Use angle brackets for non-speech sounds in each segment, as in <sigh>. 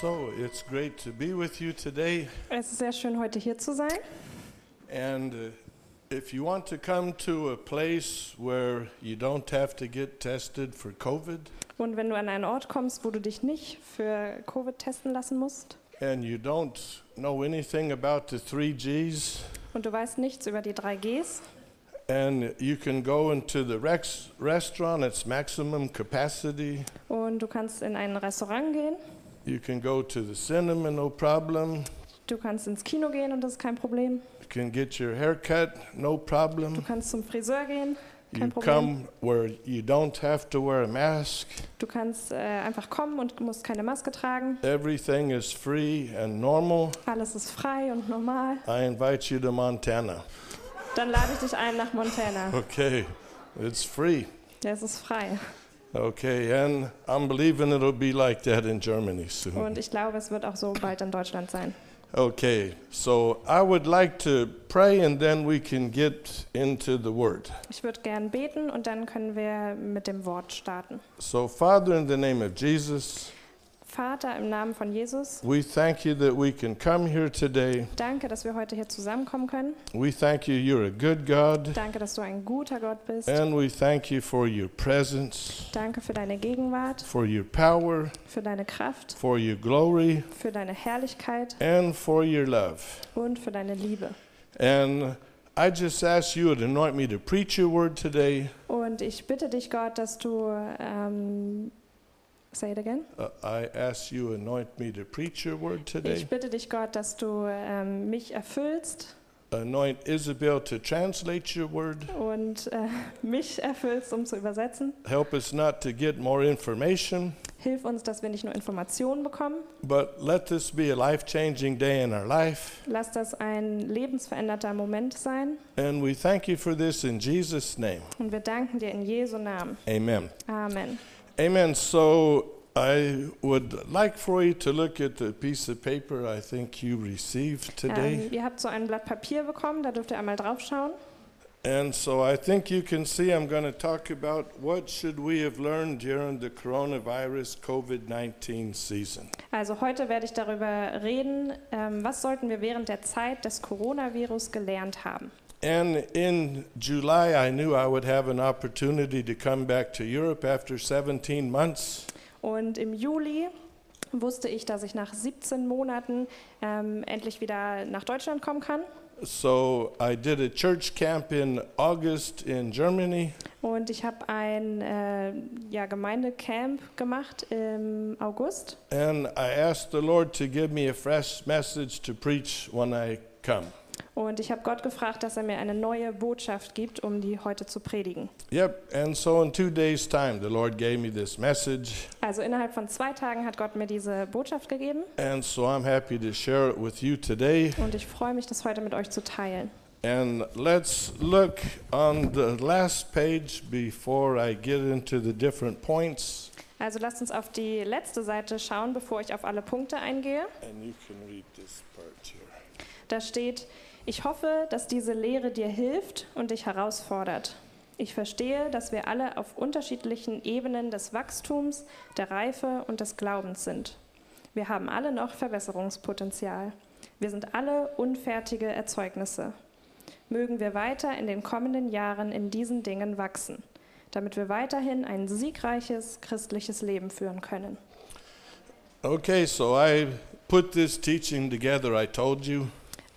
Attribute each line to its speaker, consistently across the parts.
Speaker 1: So it's great to be with you today.
Speaker 2: Es ist sehr schön, heute hier zu sein.
Speaker 1: And uh, if you want to come to a place where you don't have to get tested for COVID
Speaker 2: Und wenn du an einen Ort kommst, wo du dich nicht für Covid testen lassen musst
Speaker 1: and you don't know anything about the three G's,
Speaker 2: und du weißt nichts über die 3Gs
Speaker 1: and you can go into the rex- restaurant, it's maximum capacity.
Speaker 2: und du kannst in ein Restaurant gehen,
Speaker 1: You can go to the cinema, no problem.
Speaker 2: du kannst ins Kino gehen und das ist kein Problem.
Speaker 1: You can get your hair cut, no
Speaker 2: Du
Speaker 1: problem.
Speaker 2: kannst zum Friseur gehen,
Speaker 1: You
Speaker 2: kein Problem.
Speaker 1: come where you don't have to wear a mask.
Speaker 2: Du kannst äh, einfach kommen und musst keine Maske tragen.
Speaker 1: Everything is free and normal.
Speaker 2: Alles ist frei und normal.
Speaker 1: I invite you to Montana.
Speaker 2: Dann lade ich dich ein nach Montana.
Speaker 1: Okay, it's free.
Speaker 2: Ja, es ist frei.
Speaker 1: Okay, and I'm believing it'll be like that in Germany soon.
Speaker 2: Und ich glaube, es wird auch so bald in Deutschland sein.
Speaker 1: Okay, so I would like to pray and then we can get into the word.
Speaker 2: Ich würde gern beten und dann können wir mit dem Wort starten.
Speaker 1: So, Father, in the name of Jesus,
Speaker 2: Vater, im Namen von Jesus,
Speaker 1: we thank you that we can come here today.
Speaker 2: danke, dass wir heute hier zusammenkommen können.
Speaker 1: We thank you, you're a good God.
Speaker 2: Danke, dass du ein guter Gott bist.
Speaker 1: And we thank you for your presence,
Speaker 2: Danke für deine Gegenwart,
Speaker 1: for your power,
Speaker 2: für deine Kraft,
Speaker 1: for your glory,
Speaker 2: für deine Herrlichkeit
Speaker 1: and for your love.
Speaker 2: und für deine Liebe.
Speaker 1: And I just ask you to anoint me to preach your word today.
Speaker 2: Und ich bitte dich, Gott, dass du, ähm, say it again.
Speaker 1: Uh, I ask you anoint me to preach your word
Speaker 2: Ich
Speaker 1: today.
Speaker 2: bitte dich, Gott, dass du ähm, mich erfüllst
Speaker 1: Anoint Isabel to translate your word.
Speaker 2: und äh, mich erfüllst, um zu übersetzen.
Speaker 1: Help us not to get more information,
Speaker 2: Hilf uns, dass wir nicht nur Informationen bekommen.
Speaker 1: but let this be a life-changing day in our life.
Speaker 2: Lass das ein lebensveränderter Moment sein.
Speaker 1: And we thank you for this in Jesus' name.
Speaker 2: Und wir danken dir in Jesu Namen.
Speaker 1: Amen.
Speaker 2: Amen.
Speaker 1: Amen. So I would like for you to look at the piece of paper I think you received today.
Speaker 2: Ähm, ihr habt so ein Blatt Papier bekommen, da dürft ihr einmal drauf schauen.
Speaker 1: And so I think you can see I'm going to talk about what should we have learned during the coronavirus COVID-19 season.
Speaker 2: Also heute werde ich darüber reden, ähm, was sollten wir während der Zeit des Coronavirus gelernt haben.
Speaker 1: And in July I knew I would have an opportunity to come back to Europe after 17 months.
Speaker 2: Und im Juli wusste ich, dass ich nach 17 Monaten ähm, endlich wieder nach Deutschland kommen kann.
Speaker 1: So I did a church camp in August in Germany
Speaker 2: Und ich habe ein äh, ja, Gemeindecamp gemacht im August.
Speaker 1: and I asked the Lord to give me a fresh message to preach when I come.
Speaker 2: Und ich habe Gott gefragt, dass er mir eine neue Botschaft gibt, um die heute zu predigen.
Speaker 1: Yep, and so in 2 days time the Lord gave me this message
Speaker 2: Also innerhalb von zwei Tagen hat Gott mir diese Botschaft gegeben.
Speaker 1: and so I'm happy to share it with you today.
Speaker 2: Und ich freue mich, das heute mit euch zu teilen.
Speaker 1: And let's look on the last page before I get into the different points.
Speaker 2: Also lasst uns auf die letzte Seite schauen, bevor ich auf alle Punkte eingehe.
Speaker 1: And you can read this part here.
Speaker 2: Da steht, ich hoffe, dass diese Lehre dir hilft und dich herausfordert. Ich verstehe, dass wir alle auf unterschiedlichen Ebenen des Wachstums, der Reife und des Glaubens sind. Wir haben alle noch Verbesserungspotenzial. Wir sind alle unfertige Erzeugnisse. Mögen wir weiter in den kommenden Jahren in diesen Dingen wachsen, damit wir weiterhin ein siegreiches christliches Leben führen können.
Speaker 1: Okay, so I put this teaching together, I told you.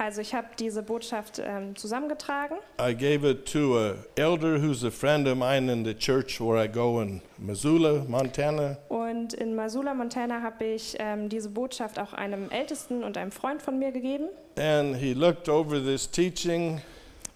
Speaker 2: Also ich habe diese Botschaft ähm, zusammengetragen
Speaker 1: I gave it to a elder who's a friend of mine in the church where I go in Missoula, Montana.
Speaker 2: Und in Missoula, Montana, habe ich ähm, diese Botschaft auch einem Ältesten und einem Freund von mir gegeben.
Speaker 1: And he looked over this teaching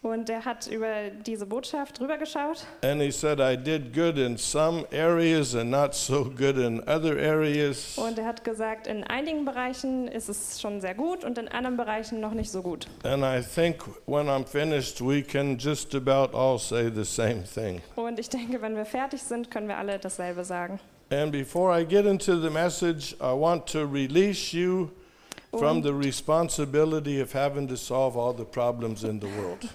Speaker 2: Und der hat über diese Botschaft drüber geschaut.
Speaker 1: and he said, I did good in some areas and not so good in other areas.
Speaker 2: Und er hat gesagt, in einigen Bereichen ist es schon sehr gut und in anderen Bereichen noch nicht so gut.
Speaker 1: And I think when I'm finished, we can just about all say the same thing.
Speaker 2: Und ich denke, wenn wir fertig sind, können wir alle dasselbe sagen.
Speaker 1: And before I get into the message, I want to release you from
Speaker 2: Und,
Speaker 1: the responsibility of having to solve all the problems in the world.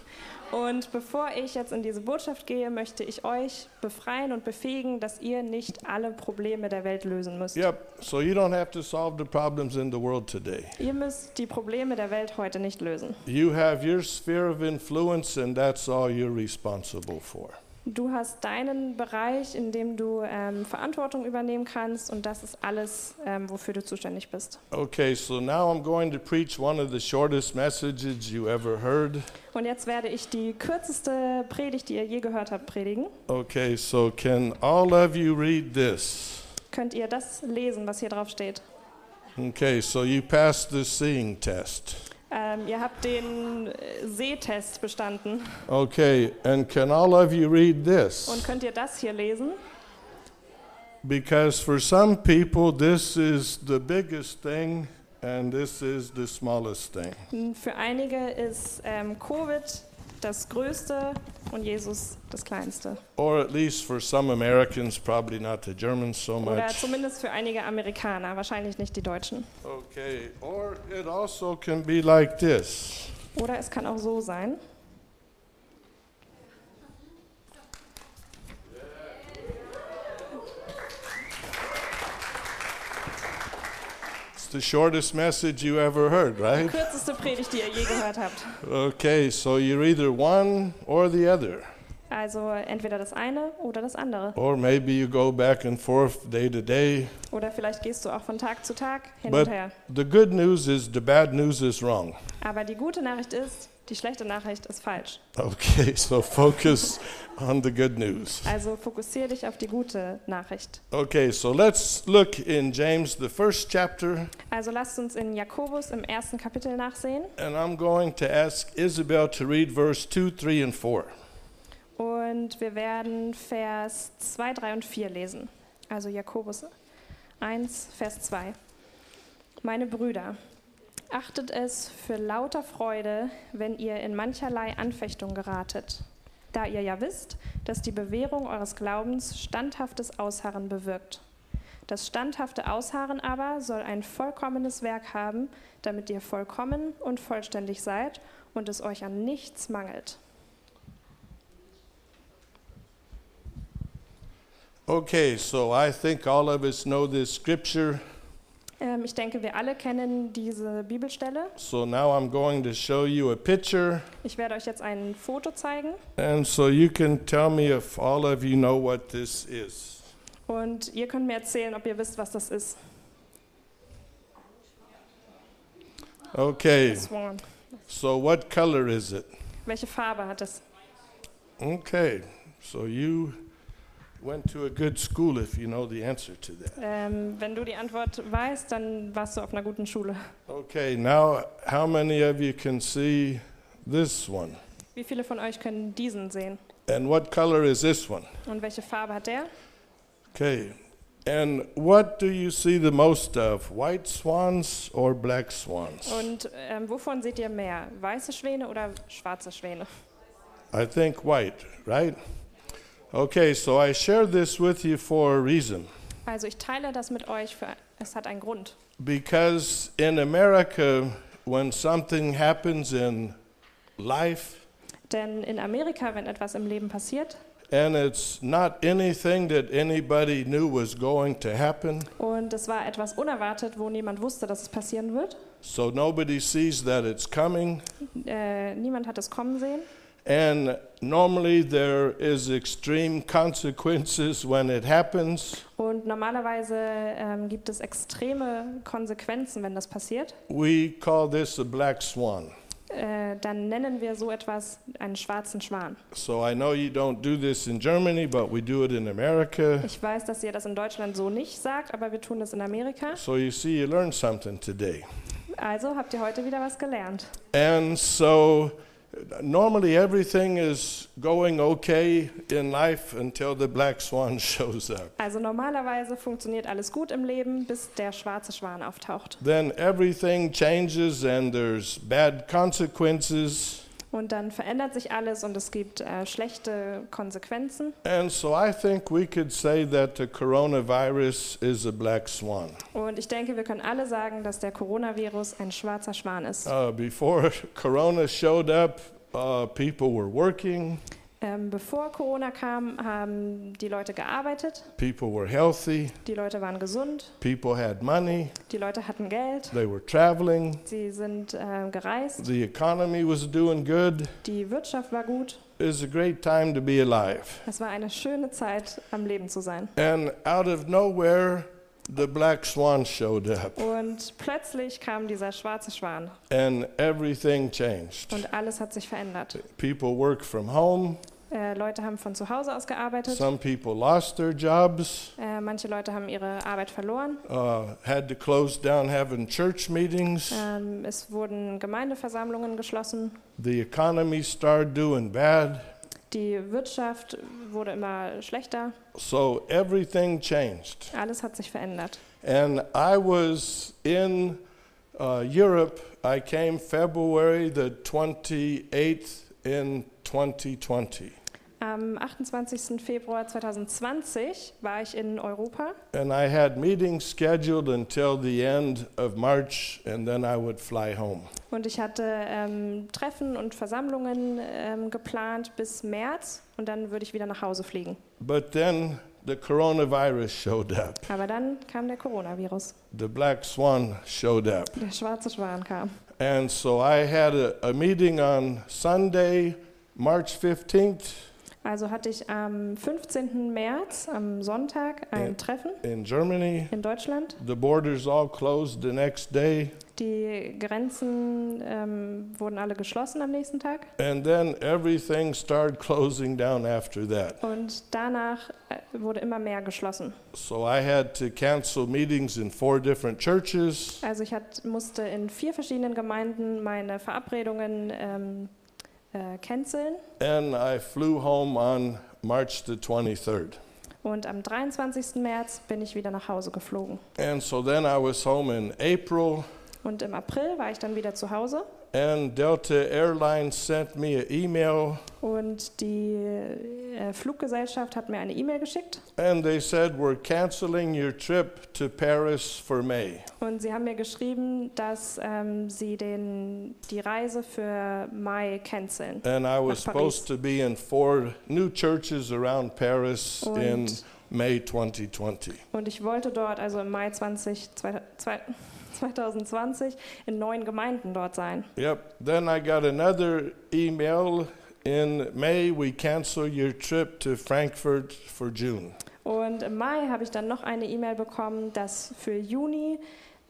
Speaker 2: Und bevor ich jetzt in diese Botschaft gehe, möchte ich euch befreien und befähigen, dass ihr nicht alle Probleme der Welt lösen müsst.
Speaker 1: Yep. So you don't have to solve the problems in the world today.
Speaker 2: Ihr müsst die Probleme der Welt heute nicht lösen.
Speaker 1: You have your sphere of influence, and that's all you're responsible for.
Speaker 2: Du hast deinen Bereich, in dem du ähm, Verantwortung übernehmen kannst und das ist alles, ähm, wofür du zuständig bist.
Speaker 1: Okay, so now I'm going to preach one of the shortest messages you ever heard.
Speaker 2: Und jetzt werde ich die kürzeste Predigt, die ihr je gehört habt, predigen.
Speaker 1: Okay, so can all of you read this?
Speaker 2: Könnt ihr das lesen, was hier drauf steht?
Speaker 1: Okay, so you passed the seeing test.
Speaker 2: Ähm, ihr habt den äh, Sehtest bestanden.
Speaker 1: Okay, and can all of you read
Speaker 2: Und
Speaker 1: this?
Speaker 2: könnt ihr das hier lesen?
Speaker 1: Because for some people, this is the biggest thing, and this is the smallest thing.
Speaker 2: Für einige ist ähm, Covid das Größte und Jesus das Kleinste.
Speaker 1: Or at least for some Americans, probably not the Germans so
Speaker 2: Oder
Speaker 1: much.
Speaker 2: zumindest für einige Amerikaner, wahrscheinlich nicht die Deutschen.
Speaker 1: Okay, or it also can be like this.
Speaker 2: Oder es kann auch so sein.
Speaker 1: The shortest message you ever heard,
Speaker 2: Die
Speaker 1: right?
Speaker 2: kürzeste Predigt, die ihr je gehört habt.
Speaker 1: Okay, so you're either one or the other.
Speaker 2: Also entweder das eine oder das andere.
Speaker 1: Or maybe you go back and forth day to day.
Speaker 2: Oder vielleicht gehst du auch von Tag zu Tag hin
Speaker 1: But
Speaker 2: und her.
Speaker 1: the good news is the bad news is wrong.
Speaker 2: Aber die gute Nachricht ist, die schlechte Nachricht ist falsch.
Speaker 1: Okay, <laughs> so focus on the good news.
Speaker 2: Also fokussiere dich auf die gute Nachricht.
Speaker 1: Okay, so let's look in James, the first chapter,
Speaker 2: Also lasst uns in Jakobus im ersten Kapitel nachsehen.
Speaker 1: and I'm going to ask Isabel to read verse 2, 3, and 4.
Speaker 2: Und wir werden Vers 2, 3 und 4 lesen. Also Jakobus 1, Vers 2. Meine Brüder, achtet es für lauter Freude, wenn ihr in mancherlei Anfechtung geratet, da ihr ja wisst, dass die Bewährung eures Glaubens standhaftes Ausharren bewirkt. Das standhafte Ausharren aber soll ein vollkommenes Werk haben, damit ihr vollkommen und vollständig seid und es euch an nichts mangelt.
Speaker 1: Okay, so I think all of us know this scripture.
Speaker 2: Ähm, ich denke, wir alle kennen diese Bibelstelle.
Speaker 1: So now I'm going to show you a picture,
Speaker 2: Ich werde euch jetzt ein Foto zeigen
Speaker 1: and so you can tell me if all of you know what this is.
Speaker 2: und ihr könnt mir erzählen, ob ihr wisst, was das ist.
Speaker 1: Okay, so what color is it?
Speaker 2: Welche Farbe hat es?
Speaker 1: Okay, so you went to a good school if you know the answer to that.
Speaker 2: Ähm, wenn du die Antwort weißt, dann warst du auf einer guten Schule.
Speaker 1: Okay, now how many of you can see this one?
Speaker 2: Wie viele von euch können diesen sehen?
Speaker 1: And what color is this one?
Speaker 2: Und welche Farbe hat der?
Speaker 1: Okay, and what do you see the most of? White swans or black swans?
Speaker 2: Und ähm, wovon seht ihr mehr? Weiße Schwäne oder schwarze Schwäne?
Speaker 1: I think white, right? Okay, so I share this with you for a reason.
Speaker 2: Also ich teile das mit euch, für, es hat einen Grund.
Speaker 1: Because in America, when something happens in life
Speaker 2: Denn in Amerika, wenn etwas im Leben passiert
Speaker 1: and it's not anything that anybody knew was going to happen,
Speaker 2: und es war etwas unerwartet, wo niemand wusste, dass es passieren wird,
Speaker 1: so nobody sees that it's coming,
Speaker 2: äh, niemand hat es kommen sehen,
Speaker 1: and normally there is extreme consequences when it happens,
Speaker 2: Und normalerweise ähm, gibt es extreme Konsequenzen, wenn das passiert.
Speaker 1: we call this a black swan.
Speaker 2: Äh, dann nennen wir so etwas einen schwarzen Schwan.
Speaker 1: So I know you don't do this in Germany, but we do it in America.
Speaker 2: Ich weiß, dass ihr das in Deutschland so nicht sagt, aber wir tun das in Amerika.
Speaker 1: So you see, you learned something today.
Speaker 2: Also habt ihr heute wieder was gelernt.
Speaker 1: And so normally everything is going okay in life until the black swan <laughs> shows up.
Speaker 2: Also normalerweise funktioniert alles gut im Leben, bis der schwarze Schwan auftaucht.
Speaker 1: Then everything changes and there's bad consequences.
Speaker 2: Und dann verändert sich alles und es gibt äh, schlechte Konsequenzen.
Speaker 1: And so I think we could say that the coronavirus is a black swan.
Speaker 2: Und ich denke, wir können alle sagen, dass der Coronavirus ein schwarzer Schwan ist.
Speaker 1: Uh, before <laughs> Corona showed up, Uh, people were working,
Speaker 2: Ähm, bevor Corona kam, haben die Leute gearbeitet,
Speaker 1: people were healthy,
Speaker 2: die Leute waren gesund,
Speaker 1: people had money,
Speaker 2: die Leute hatten Geld,
Speaker 1: they were traveling,
Speaker 2: sie sind äh, gereist,
Speaker 1: the economy was doing good.
Speaker 2: die Wirtschaft war gut.
Speaker 1: It was a great time to be alive.
Speaker 2: Es war eine schöne Zeit, am Leben zu sein.
Speaker 1: And out of nowhere, the black swan showed up,
Speaker 2: Und plötzlich kam dieser schwarze Schwan
Speaker 1: and everything changed.
Speaker 2: und alles hat sich verändert.
Speaker 1: People work from home,
Speaker 2: Äh, Leute haben von zu Hause aus gearbeitet.
Speaker 1: some people lost their jobs,
Speaker 2: Äh, manche Leute haben ihre Arbeit verloren.
Speaker 1: uh, had to close down having church meetings.
Speaker 2: Ähm, es wurden Gemeindeversammlungen geschlossen.
Speaker 1: The economy started doing bad.
Speaker 2: Die Wirtschaft wurde immer schlechter.
Speaker 1: So everything changed.
Speaker 2: Alles hat sich verändert.
Speaker 1: And I was in uh, Europe. I came February the 28th in 2020.
Speaker 2: Am 28. Februar 2020 war ich in Europa
Speaker 1: And I had meetings scheduled until the end of March, and then I would fly home.
Speaker 2: und ich hatte ähm, Treffen und Versammlungen ähm, geplant bis März und dann würde ich wieder nach Hause fliegen.
Speaker 1: But then the coronavirus showed up.
Speaker 2: Aber dann kam der Coronavirus.
Speaker 1: The black swan showed up.
Speaker 2: Der schwarze Schwan kam.
Speaker 1: And so I had a, a meeting on Sunday, March 15th
Speaker 2: Also hatte ich am 15. März, am Sonntag, ein
Speaker 1: Ja.
Speaker 2: Treffen
Speaker 1: in Germany.
Speaker 2: in Deutschland.
Speaker 1: The borders all closed the next day.
Speaker 2: Die Grenzen ähm, wurden alle geschlossen am nächsten Tag.
Speaker 1: And then everything started closing down after that.
Speaker 2: Und danach äh, wurde immer mehr geschlossen.
Speaker 1: So I had to cancel meetings in four different churches.
Speaker 2: Also ich hat, musste in vier verschiedenen Gemeinden meine Verabredungen ähm, äh, canceln.
Speaker 1: And I flew home on March the 23rd.
Speaker 2: Und am 23. März bin ich wieder nach Hause geflogen.
Speaker 1: And so then I was home in April,
Speaker 2: Und im April war ich dann wieder zu Hause.
Speaker 1: and Delta Airlines sent me an email,
Speaker 2: Und die äh, Fluggesellschaft hat mir eine E-Mail geschickt.
Speaker 1: and they said, We're canceling your trip to Paris for May.
Speaker 2: Und sie haben mir geschrieben, dass ähm, sie den, die Reise für Mai canceln.
Speaker 1: And I was supposed to be in four new churches around Paris in
Speaker 2: Und,
Speaker 1: May 2020.
Speaker 2: und ich wollte dort, also im Mai 20, zwei, zwei, 2020, in neun Gemeinden dort sein.
Speaker 1: Yep. Then I got another email in May. We cancel your trip to Frankfurt for June.
Speaker 2: Und im Mai habe ich dann noch eine E-Mail bekommen, dass für Juni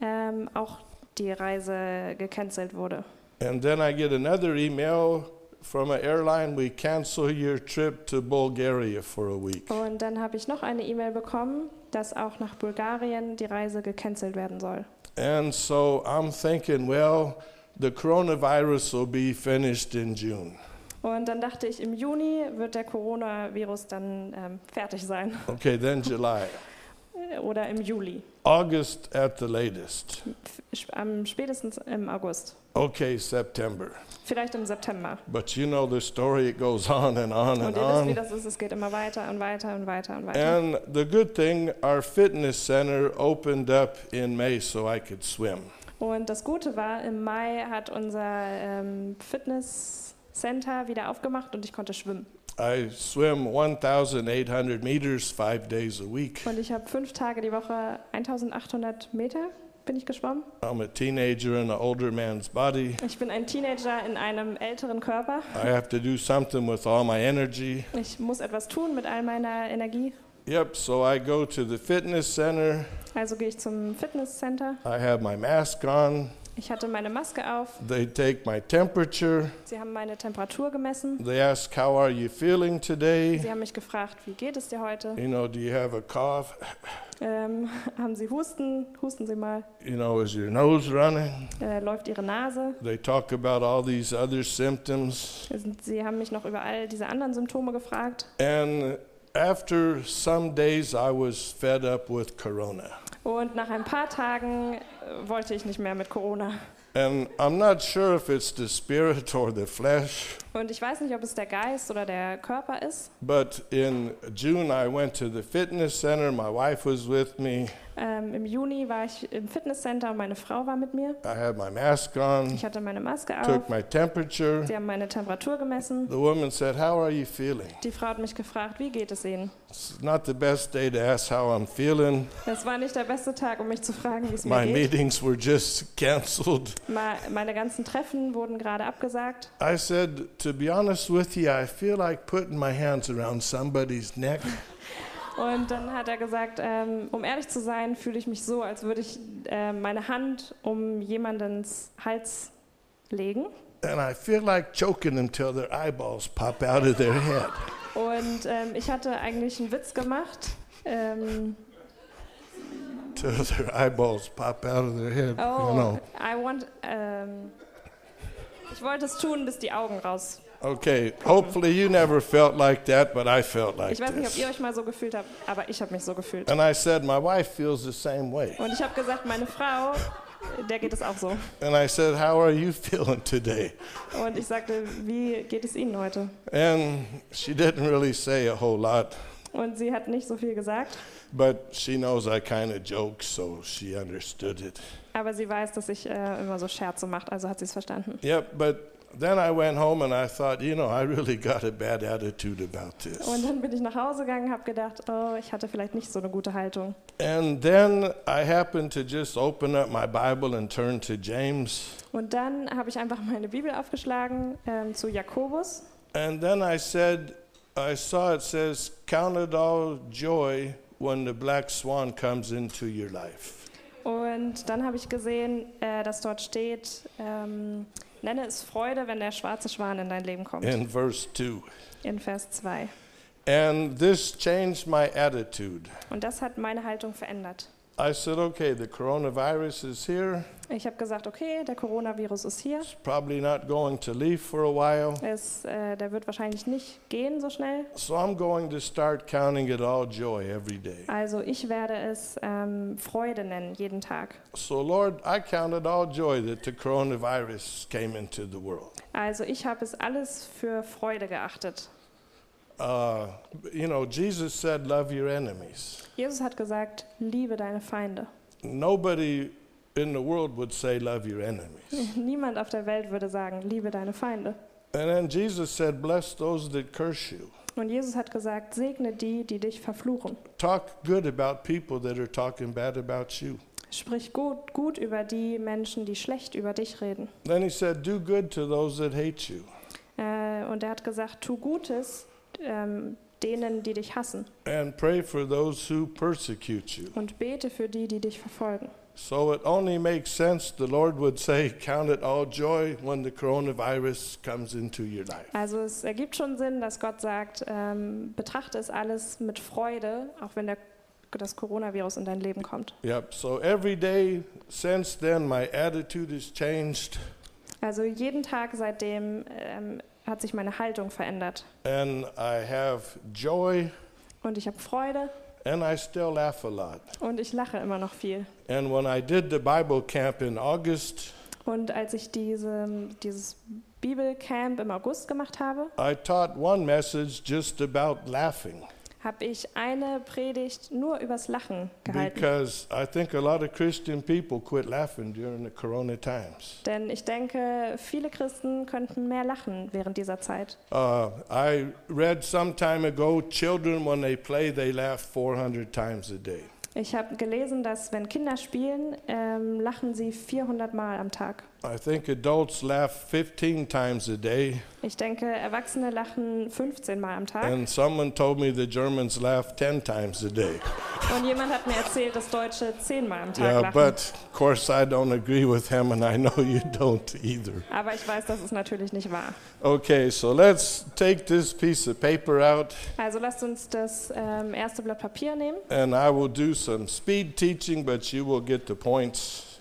Speaker 2: ähm, auch die Reise gecancelt wurde.
Speaker 1: And then I get another email from an airline. We cancel your trip to Bulgaria for a week.
Speaker 2: Und dann habe ich noch eine E-Mail bekommen, dass auch nach Bulgarien die Reise gecancelt werden soll.
Speaker 1: And so I'm thinking, well, the coronavirus will be finished in June.
Speaker 2: Und dann dachte ich, im Juni wird der Coronavirus dann ähm, fertig sein.
Speaker 1: Okay, then July. <laughs>
Speaker 2: Oder im Juli.
Speaker 1: August at the latest.
Speaker 2: Am spätestens im August.
Speaker 1: Okay, September.
Speaker 2: Vielleicht im September.
Speaker 1: But you know the story, it goes <laughs> on and on
Speaker 2: Und
Speaker 1: and
Speaker 2: ihr wisst, wie
Speaker 1: on.
Speaker 2: das ist. Es geht immer weiter und weiter und weiter und weiter.
Speaker 1: And the good thing, our fitness center opened up in May so I could swim.
Speaker 2: Und das Gute war, im Mai hat unser ähm, Fitnesscenter wieder aufgemacht und ich konnte schwimmen.
Speaker 1: I swim 1,800 meters five days a week.
Speaker 2: Und ich habe fünf Tage die Woche 1800 Meter bin ich geschwommen.
Speaker 1: I'm a teenager in an older man's body.
Speaker 2: Ich bin ein Teenager in einem älteren Körper.
Speaker 1: I have to do something with all my energy.
Speaker 2: Ich muss etwas tun mit all meiner Energie.
Speaker 1: Yep, so I go to the fitness center.
Speaker 2: Also gehe ich zum Fitnesscenter.
Speaker 1: I have my mask on.
Speaker 2: Ich hatte meine Maske auf.
Speaker 1: They take my temperature.
Speaker 2: Sie haben meine Temperatur gemessen.
Speaker 1: They ask, How are you feeling today?
Speaker 2: Sie haben mich gefragt, wie geht es dir heute?
Speaker 1: You know, do you have a cough?
Speaker 2: Ähm, <laughs> haben Sie Husten? Husten Sie mal.
Speaker 1: You know, is your nose running?
Speaker 2: Äh, läuft Ihre Nase?
Speaker 1: They talk about all these other symptoms.
Speaker 2: Sie haben mich noch über all diese anderen Symptome gefragt.
Speaker 1: And after some days, I was fed up with Corona.
Speaker 2: Und nach ein paar Tagen äh, wollte ich nicht mehr mit Corona.
Speaker 1: And I'm not sure if it's the spirit or the flesh,
Speaker 2: Und ich weiß nicht, ob es der Geist oder der Körper ist.
Speaker 1: but in June I went to the fitness center. My wife was with me.
Speaker 2: Ähm, Im Juni war ich im Fitnesscenter und meine Frau war mit mir.
Speaker 1: I had my mask on,
Speaker 2: Ich hatte meine Maske auf.
Speaker 1: took my temperature.
Speaker 2: Sie haben meine Temperatur gemessen.
Speaker 1: The woman said, How are you feeling?
Speaker 2: Die Frau hat mich gefragt, wie geht es Ihnen?
Speaker 1: It's not the best day to ask how I'm feeling.
Speaker 2: Das war nicht der beste Tag, um mich zu fragen, wie es mir
Speaker 1: My
Speaker 2: geht.
Speaker 1: meetings were just canceled.
Speaker 2: Meine ganzen Treffen wurden gerade abgesagt.
Speaker 1: I said, To be honest with you, I feel like putting my hands around somebody's neck. <laughs>
Speaker 2: Und dann hat er gesagt, ähm, um ehrlich zu sein, fühle ich mich so, als würde ich äh, meine Hand um jemandens Hals legen.
Speaker 1: And I feel like choking them till their eyeballs pop out of their head.
Speaker 2: Und ähm, ich hatte eigentlich einen Witz gemacht. Ähm, <laughs>
Speaker 1: Till their eyeballs pop out of their head. You
Speaker 2: oh,
Speaker 1: know.
Speaker 2: I want. Ähm, ich wollte es tun, bis die Augen raus.
Speaker 1: Okay, hopefully you never felt like that, but I felt like
Speaker 2: Ich weiß nicht, ob
Speaker 1: this.
Speaker 2: ihr euch mal so gefühlt habt, aber ich habe mich so gefühlt.
Speaker 1: And I said, My wife feels the same way.
Speaker 2: Und ich habe gesagt, meine Frau, der geht es auch so.
Speaker 1: And I said, How are you feeling today?
Speaker 2: Und ich sagte, wie geht es Ihnen heute?
Speaker 1: And she didn't really say a whole lot,
Speaker 2: Und sie hat nicht so viel gesagt,
Speaker 1: but she knows I kind of joke, so she understood it.
Speaker 2: aber sie weiß, dass ich äh, immer so Scherze mache, also hat sie es verstanden.
Speaker 1: Yep, but then I went home and I thought, you know, I really got a bad attitude about this.
Speaker 2: Und dann bin ich nach Hause gegangen, habe gedacht, oh, ich hatte vielleicht nicht so eine gute Haltung.
Speaker 1: And then I happened to just open up my Bible and turn to James.
Speaker 2: Und dann habe ich einfach meine Bibel aufgeschlagen ähm, zu Jakobus
Speaker 1: And then I said, I saw it says, Count it all joy when the black swan comes into your life.
Speaker 2: und dann habe ich gesehen, äh, dass dort steht, ähm, nenne es Freude, wenn der schwarze Schwan in dein Leben kommt.
Speaker 1: In verse 2.
Speaker 2: In Vers 2.
Speaker 1: And this changed my attitude.
Speaker 2: Und das hat meine Haltung verändert.
Speaker 1: I said, okay, the coronavirus is here.
Speaker 2: Ich habe gesagt, okay, der Coronavirus ist hier.
Speaker 1: It's probably not going to leave for a while.
Speaker 2: Es, äh, der wird wahrscheinlich nicht gehen so schnell.
Speaker 1: So I'm going to start counting it all joy every day.
Speaker 2: Also ich werde es ähm, Freude nennen, jeden Tag.
Speaker 1: So, Lord, I count it all joy that the coronavirus came into the world.
Speaker 2: Also ich habe es alles für Freude geachtet.
Speaker 1: Uh, you know, Jesus said, Love your enemies.
Speaker 2: Jesus hat gesagt, liebe deine Feinde.
Speaker 1: Nobody in the world would say, Love your enemies. <laughs>
Speaker 2: Niemand auf der Welt würde sagen, liebe deine Feinde.
Speaker 1: And then Jesus said, Bless those that curse you.
Speaker 2: Und Jesus hat gesagt, segne die, die dich verfluchen.
Speaker 1: Talk good about people that are talking bad about you.
Speaker 2: Sprich gut, gut über die Menschen, die schlecht über dich reden.
Speaker 1: Then he said, Do good to those that hate you.
Speaker 2: Äh, und er hat gesagt, tu Gutes ähm, denen, die dich hassen.
Speaker 1: And pray for those who persecute you.
Speaker 2: Und bete für die, die dich verfolgen.
Speaker 1: So it only makes sense the Lord would say, Count it all joy when the coronavirus comes into your life.
Speaker 2: Also es ergibt schon Sinn, dass Gott sagt, ähm, betrachte es alles mit Freude, auch wenn der, das Coronavirus in dein Leben kommt.
Speaker 1: Yep. So every day since then, my attitude has changed,
Speaker 2: Also jeden Tag seitdem ähm, hat sich meine Haltung verändert.
Speaker 1: and I have joy,
Speaker 2: Und ich habe Freude
Speaker 1: and I still laugh a lot.
Speaker 2: und ich lache immer noch viel.
Speaker 1: And when I did the Bible camp in August,
Speaker 2: Und als ich diese, dieses Bibelcamp im August gemacht habe,
Speaker 1: I taught one message just about laughing
Speaker 2: habe ich eine Predigt nur übers Lachen gehalten.
Speaker 1: because I think a lot of Christian people quit laughing during the corona times.
Speaker 2: Denn ich denke, viele Christen könnten mehr lachen während dieser Zeit.
Speaker 1: Uh, I read some time ago children, when they play, they laugh 400 times a day.
Speaker 2: Ich habe gelesen, dass wenn Kinder spielen, ähm, lachen sie 400 Mal am Tag.
Speaker 1: I think adults laugh 15 times a day,
Speaker 2: Ich denke, Erwachsene lachen 15 Mal am Tag.
Speaker 1: and someone told me the Germans laugh 10 times a day.
Speaker 2: Und jemand hat mir erzählt, dass Deutsche 10 Mal am Tag
Speaker 1: Yeah,
Speaker 2: lachen.
Speaker 1: but of course I don't agree with him, and I know you don't either.
Speaker 2: Aber ich weiß, das ist natürlich nicht wahr.
Speaker 1: Okay, so let's take this piece of paper out,
Speaker 2: Also lasst uns das ähm, erste Blatt Papier nehmen.
Speaker 1: and I will do some speed teaching, but you will get the points.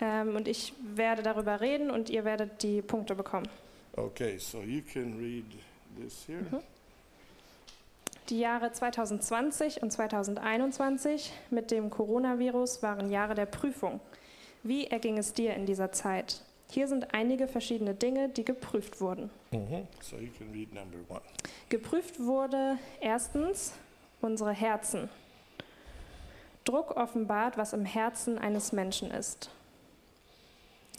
Speaker 2: Ähm, und ich werde darüber reden und ihr werdet die Punkte bekommen.
Speaker 1: Okay, so you can read this here.
Speaker 2: Mhm. Die Jahre 2020 und 2021 mit dem Coronavirus waren Jahre der Prüfung. Wie erging es dir in dieser Zeit? Hier sind einige verschiedene Dinge, die geprüft wurden.
Speaker 1: Mhm. So you can read number one.
Speaker 2: Geprüft wurde erstens unsere Herzen. Druck offenbart, was im Herzen eines Menschen ist.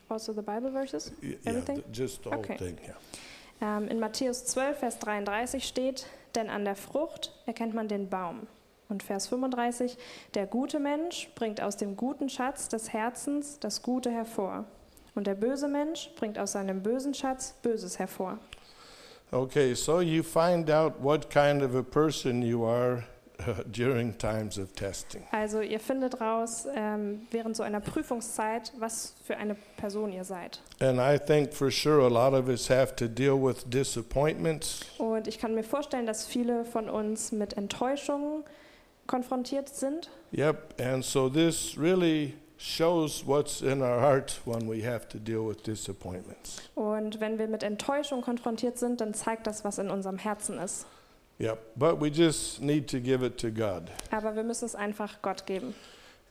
Speaker 2: Also the Bible verses?
Speaker 1: Yeah,
Speaker 2: Everything?
Speaker 1: th- just the whole
Speaker 2: Okay.
Speaker 1: thing, yeah.
Speaker 2: Ähm, in Matthäus 12, Vers 33 steht, denn an der Frucht erkennt man den Baum. Und Vers 35, der gute Mensch bringt aus dem guten Schatz des Herzens das Gute hervor. Und der böse Mensch bringt aus seinem bösen Schatz Böses hervor.
Speaker 1: Okay, so you find out what kind of a person you are <laughs> during times of testing.
Speaker 2: Also ihr findet raus ähm, während so einer Prüfungszeit, was für eine Person ihr seid.
Speaker 1: And I think for sure a lot of us have to deal with disappointments.
Speaker 2: Und ich kann mir vorstellen, dass viele von uns mit Enttäuschungen konfrontiert sind.
Speaker 1: Yep, and so this really shows what's in our heart when we have to deal with disappointments.
Speaker 2: Und wenn wir mit Enttäuschung konfrontiert sind, dann zeigt das, was in unserem Herzen ist.
Speaker 1: Yep, but we just need to give it to God.
Speaker 2: Aber wir müssen es einfach Gott geben.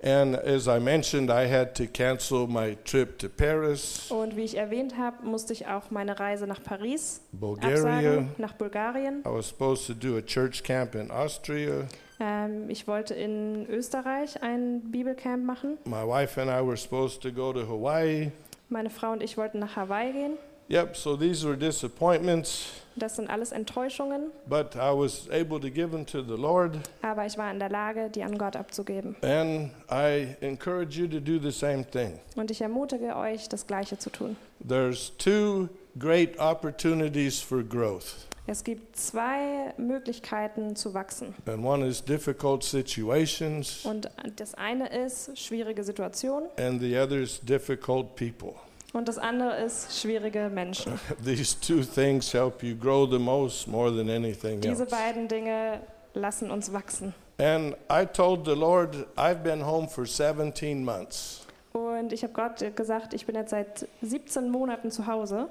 Speaker 1: And as I mentioned, I had to cancel my trip to Paris,
Speaker 2: Und wie ich erwähnt habe, musste ich auch meine Reise nach Paris
Speaker 1: Bulgaria.
Speaker 2: absagen, nach Bulgarien.
Speaker 1: I was supposed to do a church camp in Austria.
Speaker 2: Ähm, ich wollte in Österreich ein Bibelcamp machen.
Speaker 1: My wife and I were supposed to go to Hawaii.
Speaker 2: Meine Frau und ich wollten nach Hawaii gehen.
Speaker 1: Yep, so these were disappointments,
Speaker 2: Das sind alles Enttäuschungen,
Speaker 1: but I was able to give them to the Lord.
Speaker 2: aber ich war in der Lage, die an Gott abzugeben.
Speaker 1: And I encourage you to do the same thing.
Speaker 2: Und ich ermutige euch, das Gleiche zu tun.
Speaker 1: There's two great opportunities for growth,
Speaker 2: Es gibt zwei Möglichkeiten zu wachsen.
Speaker 1: and one is difficult situations,
Speaker 2: Und das eine ist schwierige Situationen
Speaker 1: and the other is difficult people.
Speaker 2: Und das andere ist schwierige Menschen. <laughs>
Speaker 1: These two things help you grow the most more than anything
Speaker 2: Diese
Speaker 1: else.
Speaker 2: beiden Dinge lassen uns wachsen.
Speaker 1: And I told the Lord, I've been home for 17 months,
Speaker 2: Und ich habe Gott gesagt, ich bin jetzt seit 17 Monaten zu Hause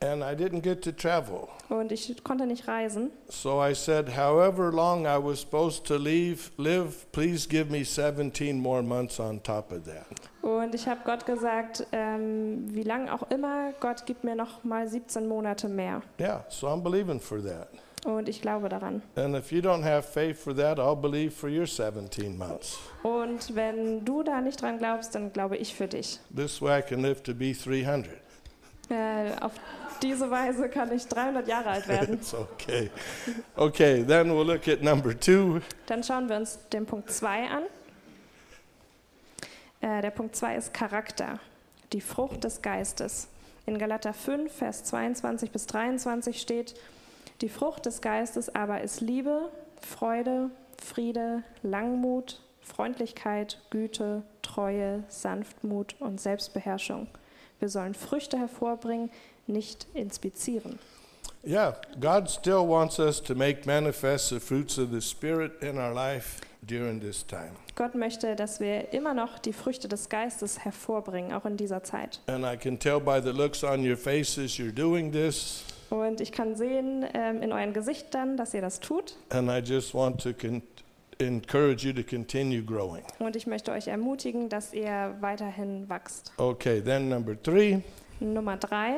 Speaker 1: and I didn't get to travel.
Speaker 2: und ich konnte nicht reisen.
Speaker 1: So I said, however long I was supposed to leave, live, please give me 17 more months on top of that.
Speaker 2: Und ich habe Gott gesagt, ähm, wie lange auch immer, Gott gibt mir noch mal 17 Monate mehr.
Speaker 1: Yeah, so I'm believing for that.
Speaker 2: Und ich glaube daran.
Speaker 1: And if you don't have faith for that, I'll believe for your 17 months.
Speaker 2: Und wenn du da nicht dran glaubst, dann glaube ich für dich.
Speaker 1: This way I can live to be 300.
Speaker 2: Äh, auf diese Weise kann ich 300 Jahre alt werden.
Speaker 1: It's okay. Okay, then we'll look at number two.
Speaker 2: Dann schauen wir uns den Punkt 2 an. Äh, der Punkt 2 ist Charakter, die Frucht des Geistes. In Galater 5, Vers 22 bis 23 steht, die Frucht des Geistes aber ist Liebe, Freude, Friede, Langmut, Freundlichkeit, Güte, Treue, Sanftmut und Selbstbeherrschung. Wir sollen Früchte hervorbringen, nicht inspizieren.
Speaker 1: Yeah, God still wants us to make manifest the fruits of the Spirit in our life during this time.
Speaker 2: Gott möchte, dass wir immer noch die Früchte des Geistes hervorbringen, auch in dieser Zeit.
Speaker 1: And I can tell by the looks on your faces you're doing this.
Speaker 2: Und ich kann sehen ähm, in euren Gesichtern, dass ihr das tut.
Speaker 1: And I just want to encourage you to continue growing.
Speaker 2: Und ich möchte euch ermutigen, dass ihr weiterhin wachst.
Speaker 1: Okay, then number three.
Speaker 2: Nummer drei,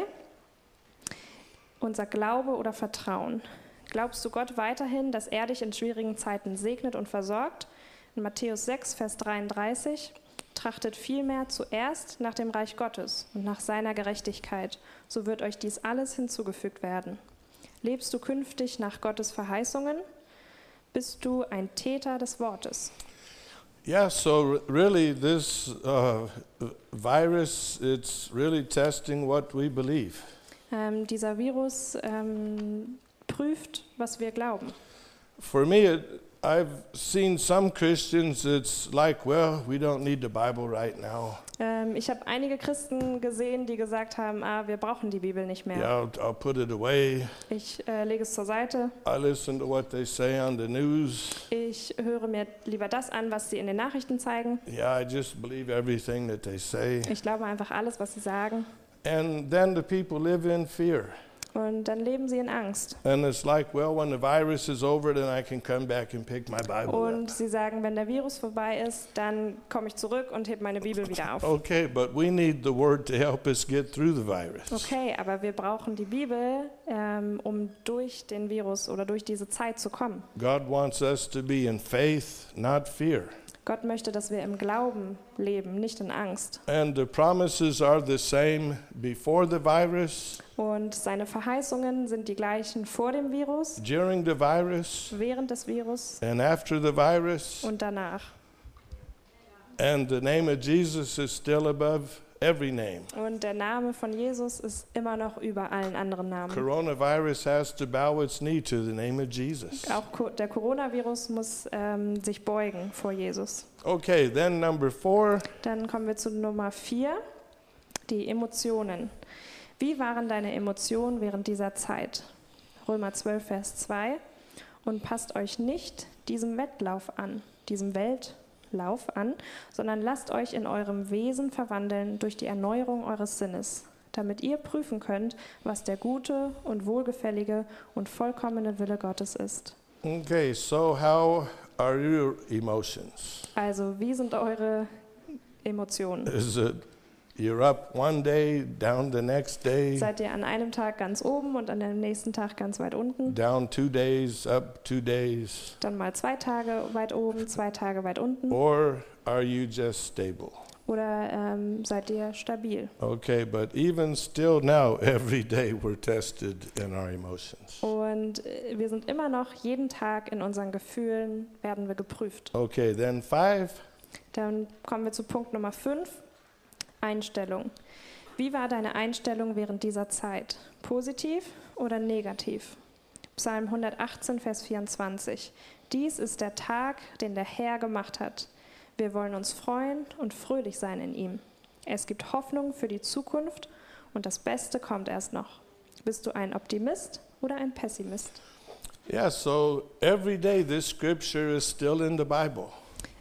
Speaker 2: unser Glaube oder Vertrauen. Glaubst du Gott weiterhin, dass er dich in schwierigen Zeiten segnet und versorgt? In Matthäus 6, Vers 33, trachtet vielmehr zuerst nach dem Reich Gottes und nach seiner Gerechtigkeit, so wird euch dies alles hinzugefügt werden. Lebst du künftig nach Gottes Verheißungen? Bist du ein Täter des Wortes?
Speaker 1: Yeah, so really, this uh, virus, it's really testing what we believe.
Speaker 2: Ähm, dieser Virus ähm, prüft, was wir glauben.
Speaker 1: For me, it, I've seen some Christians, it's like, well, we don't need the Bible right now.
Speaker 2: Ähm, ich habe einige Christen gesehen, die gesagt haben, ah, wir brauchen die Bibel nicht mehr.
Speaker 1: Yeah, I'll, I'll put it away.
Speaker 2: Ich äh, lege es zur Seite.
Speaker 1: I listen to what they say on the news.
Speaker 2: Ich höre mir lieber das an, was sie in den Nachrichten zeigen.
Speaker 1: Yeah, I just believe everything that they say.
Speaker 2: Ich glaube einfach alles, was sie sagen.
Speaker 1: And then the people live in fear.
Speaker 2: Und dann leben sie in Angst.
Speaker 1: And it's like, well, when the virus is over, then I can come back and pick my Bible
Speaker 2: Und
Speaker 1: up.
Speaker 2: sie sagen, wenn der Virus vorbei ist, dann komme ich zurück und heb meine Bibel wieder auf.
Speaker 1: Okay, but we need the Word to help us get through the virus.
Speaker 2: Okay, aber wir brauchen die Bibel, ähm, um durch den Virus oder durch diese Zeit zu kommen.
Speaker 1: God wants us to be in faith, not fear.
Speaker 2: Gott möchte, dass wir im Glauben leben, nicht in Angst.
Speaker 1: And the promises are the same before the virus,
Speaker 2: Und seine Verheißungen sind die gleichen vor dem Virus,
Speaker 1: during the virus,
Speaker 2: während des Virus
Speaker 1: and after the virus.
Speaker 2: und danach.
Speaker 1: And the name of Jesus is still above every name.
Speaker 2: Und der Name von Jesus ist immer noch über allen anderen Namen.
Speaker 1: Coronavirus has to bow its knee to the name of Jesus.
Speaker 2: Auch der Coronavirus muss ähm, sich beugen vor Jesus.
Speaker 1: Okay, then number four.
Speaker 2: Dann kommen wir zu Nummer vier, die Emotionen. Wie waren deine Emotionen während dieser Zeit? Römer 12, Vers 2. Und passt euch nicht diesem Wettlauf an, diesem Weltlauf an, sondern lasst euch in eurem Wesen verwandeln durch die Erneuerung eures Sinnes, damit ihr prüfen könnt, was der gute und wohlgefällige und vollkommene Wille Gottes ist.
Speaker 1: Okay, so how are your emotions?
Speaker 2: Also, wie sind eure Emotionen?
Speaker 1: Is it you're up one day, down the next day,
Speaker 2: Seid ihr an einem Tag ganz oben und an dem nächsten Tag ganz weit unten?
Speaker 1: down two days, up two days?
Speaker 2: Dann mal zwei Tage weit oben, zwei Tage weit unten?
Speaker 1: Or are you just stable?
Speaker 2: Oder ähm, seid ihr stabil?
Speaker 1: Okay, but even still now, <laughs> every day we're tested in our emotions.
Speaker 2: Und äh, wir sind immer noch jeden Tag in unseren Gefühlen, werden wir geprüft.
Speaker 1: Okay, then five.
Speaker 2: Dann kommen wir zu Punkt Nummer 5, Einstellung. Wie war deine Einstellung während dieser Zeit? Positiv oder negativ? Psalm 118, Vers 24. Dies ist der Tag, den der Herr gemacht hat. Wir wollen uns freuen und fröhlich sein in ihm. Es gibt Hoffnung für die Zukunft und das Beste kommt erst noch. Bist du ein Optimist oder ein Pessimist?
Speaker 1: Yeah, so every day this scripture is still in the Bible.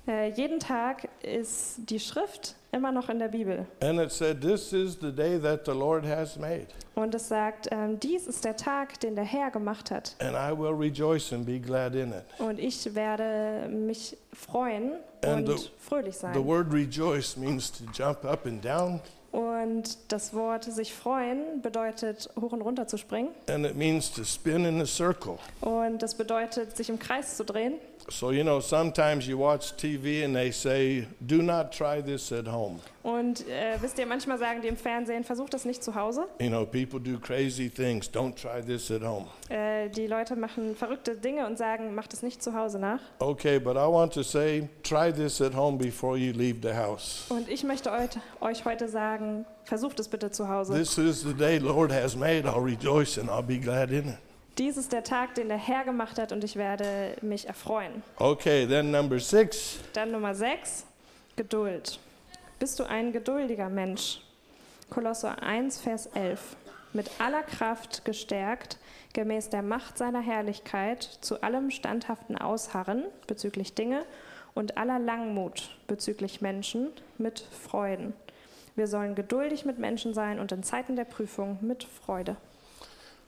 Speaker 2: Äh, jeden Tag ist die Schrift immer noch in der Bibel.
Speaker 1: And it said, This is the day that the Lord has made,
Speaker 2: Und es sagt, ähm, dies ist der Tag, den der Herr gemacht hat.
Speaker 1: and I will rejoice and be glad in it.
Speaker 2: Und ich werde mich freuen
Speaker 1: And
Speaker 2: und
Speaker 1: the-
Speaker 2: fröhlich
Speaker 1: The
Speaker 2: sein.
Speaker 1: word rejoice means to jump up and down,
Speaker 2: Und das Wort sich freuen bedeutet hoch und runter zu springen.
Speaker 1: and it means to spin in a circle.
Speaker 2: Und das bedeutet sich im Kreis zu drehen.
Speaker 1: So, you know, sometimes you watch TV and they say, Do not try this at home.
Speaker 2: Und äh, wisst ihr, manchmal sagen die im Fernsehen, versucht das nicht zu Hause.
Speaker 1: You know, people do crazy things. Don't try this at home.
Speaker 2: Äh, die Leute machen verrückte Dinge und sagen, macht es nicht zu Hause nach.
Speaker 1: Okay, but I want to say, try this at home before you leave the house.
Speaker 2: Und ich möchte euch, euch heute sagen, versucht es bitte zu Hause.
Speaker 1: This is the day the Lord has made. I'll rejoice and I'll be glad in it.
Speaker 2: Dies ist der Tag, den der Herr gemacht hat und ich werde mich erfreuen.
Speaker 1: Okay, then number six.
Speaker 2: Dann Nummer 6, Geduld. Bist du ein geduldiger Mensch? Kolosser 1, Vers 11. Mit aller Kraft gestärkt, gemäß der Macht seiner Herrlichkeit, zu allem standhaften Ausharren bezüglich Dinge und aller Langmut bezüglich Menschen mit Freuden. Wir sollen geduldig mit Menschen sein und in Zeiten der Prüfung mit Freude.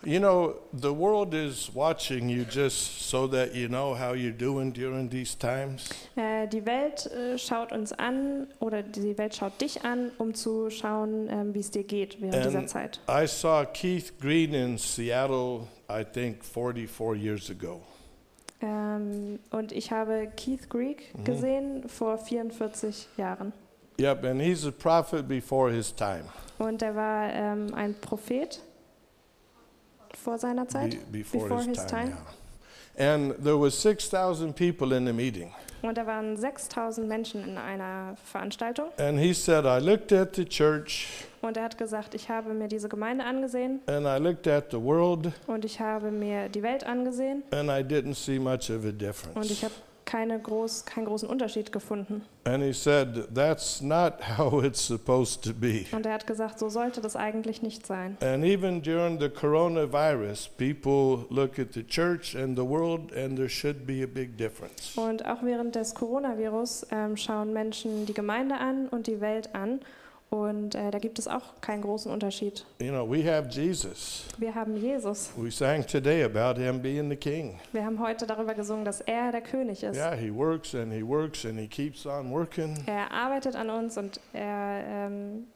Speaker 1: You know, the world is watching you just so that you know how you're doing during these times.
Speaker 2: Äh, die Welt äh, schaut uns an oder die Welt schaut dich an, um zu schauen, ähm, wie es dir geht während dieser
Speaker 1: And
Speaker 2: Zeit.
Speaker 1: I saw Keith Green in Seattle, I think 44 years ago.
Speaker 2: Ähm, und ich habe Keith Greek
Speaker 1: Mhm.
Speaker 2: gesehen vor 44 Jahren.
Speaker 1: Yep, and he's a prophet before his time.
Speaker 2: Und er war ähm, ein Prophet vor seiner Zeit.
Speaker 1: Be- before,
Speaker 2: Before
Speaker 1: his,
Speaker 2: his
Speaker 1: time.
Speaker 2: time?
Speaker 1: yeah. And there was 6,000 people in the meeting.
Speaker 2: Und da waren 6000 Menschen in einer Veranstaltung.
Speaker 1: And he said, I looked at the church
Speaker 2: Und er hat gesagt, ich habe mir diese Gemeinde angesehen
Speaker 1: and I looked at the world
Speaker 2: und ich habe mir die Welt angesehen
Speaker 1: and I didn't see much of a
Speaker 2: und ich
Speaker 1: difference.
Speaker 2: habe keine groß, keinen großen Unterschied gefunden.
Speaker 1: And he said, That's not how it's supposed to be.
Speaker 2: Und er hat gesagt, so sollte das eigentlich nicht sein.
Speaker 1: And even during the coronavirus, people look at the church and the world, and there should be a big difference.
Speaker 2: Und auch während des Coronavirus ähm, schauen Menschen die Gemeinde an und die Welt an. Und äh, da gibt es auch keinen großen Unterschied.
Speaker 1: You know, we have Jesus.
Speaker 2: Wir haben Jesus.
Speaker 1: We sang today about him being the king.
Speaker 2: Wir haben heute darüber gesungen, dass er der König ist.
Speaker 1: Yeah, he works and he works and he keeps on working.
Speaker 2: Er arbeitet an uns und er ähm,